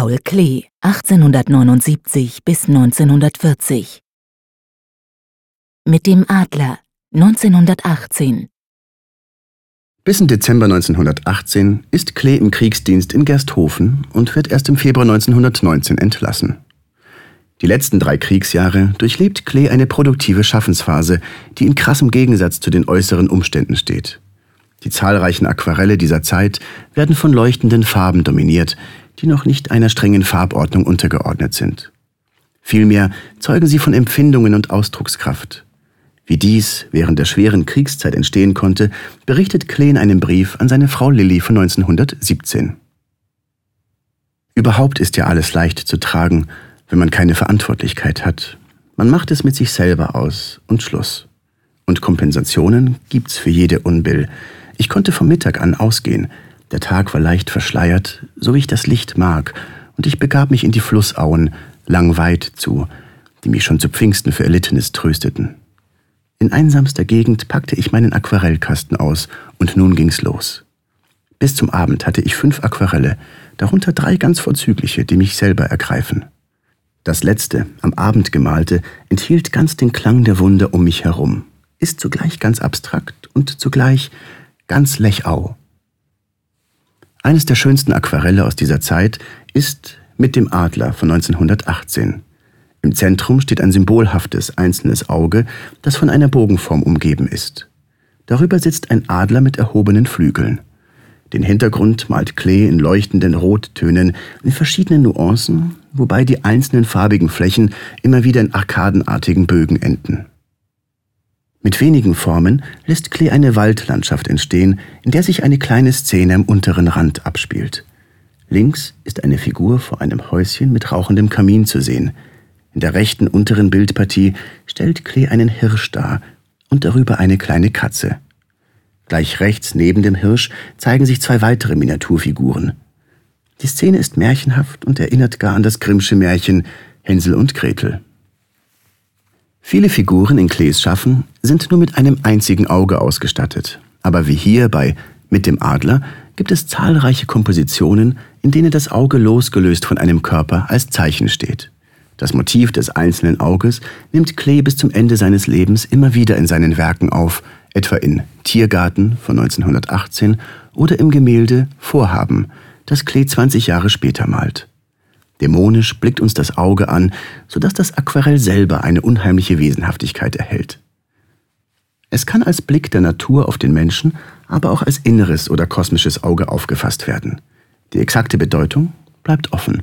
Paul Klee, 1879 bis 1940. Mit dem Adler, 1918. Bis in Dezember 1918 ist Klee im Kriegsdienst in Gersthofen und wird erst im Februar 1919 entlassen. Die letzten drei Kriegsjahre durchlebt Klee eine produktive Schaffensphase, die in krassem Gegensatz zu den äußeren Umständen steht. Die zahlreichen Aquarelle dieser Zeit werden von leuchtenden Farben dominiert, die noch nicht einer strengen Farbordnung untergeordnet sind. Vielmehr zeugen sie von Empfindungen und Ausdruckskraft. Wie dies während der schweren Kriegszeit entstehen konnte, berichtet Klee in einem Brief an seine Frau Lilly von 1917. Überhaupt ist ja alles leicht zu tragen, wenn man keine Verantwortlichkeit hat. Man macht es mit sich selber aus und Schluss. Und Kompensationen gibt's für jede Unbill. Ich konnte vom Mittag an ausgehen, der Tag war leicht verschleiert, so wie ich das Licht mag, und ich begab mich in die Flussauen, langweit zu, die mich schon zu Pfingsten für Erlittenes trösteten. In einsamster Gegend packte ich meinen Aquarellkasten aus, und nun ging's los. Bis zum Abend hatte ich fünf Aquarelle, darunter drei ganz vorzügliche, die mich selber ergreifen. Das letzte, am Abend gemalte, enthielt ganz den Klang der Wunder um mich herum, ist zugleich ganz abstrakt und zugleich ganz lechau. Eines der schönsten Aquarelle aus dieser Zeit ist Mit dem Adler von 1918. Im Zentrum steht ein symbolhaftes einzelnes Auge, das von einer Bogenform umgeben ist. Darüber sitzt ein Adler mit erhobenen Flügeln. Den Hintergrund malt Klee in leuchtenden Rottönen in verschiedenen Nuancen, wobei die einzelnen farbigen Flächen immer wieder in arkadenartigen Bögen enden. Mit wenigen Formen lässt Klee eine Waldlandschaft entstehen, in der sich eine kleine Szene am unteren Rand abspielt. Links ist eine Figur vor einem Häuschen mit rauchendem Kamin zu sehen. In der rechten unteren Bildpartie stellt Klee einen Hirsch dar und darüber eine kleine Katze. Gleich rechts neben dem Hirsch zeigen sich zwei weitere Miniaturfiguren. Die Szene ist märchenhaft und erinnert gar an das Grimmsche Märchen Hänsel und Gretel. Viele Figuren in Klees Schaffen sind nur mit einem einzigen Auge ausgestattet. Aber wie hier bei Mit dem Adler gibt es zahlreiche Kompositionen, in denen das Auge losgelöst von einem Körper als Zeichen steht. Das Motiv des einzelnen Auges nimmt Klee bis zum Ende seines Lebens immer wieder in seinen Werken auf, etwa in Tiergarten von 1918 oder im Gemälde Vorhaben, das Klee 20 Jahre später malt. Dämonisch blickt uns das Auge an, sodass das Aquarell selber eine unheimliche Wesenhaftigkeit erhält. Es kann als Blick der Natur auf den Menschen, aber auch als inneres oder kosmisches Auge aufgefasst werden. Die exakte Bedeutung bleibt offen.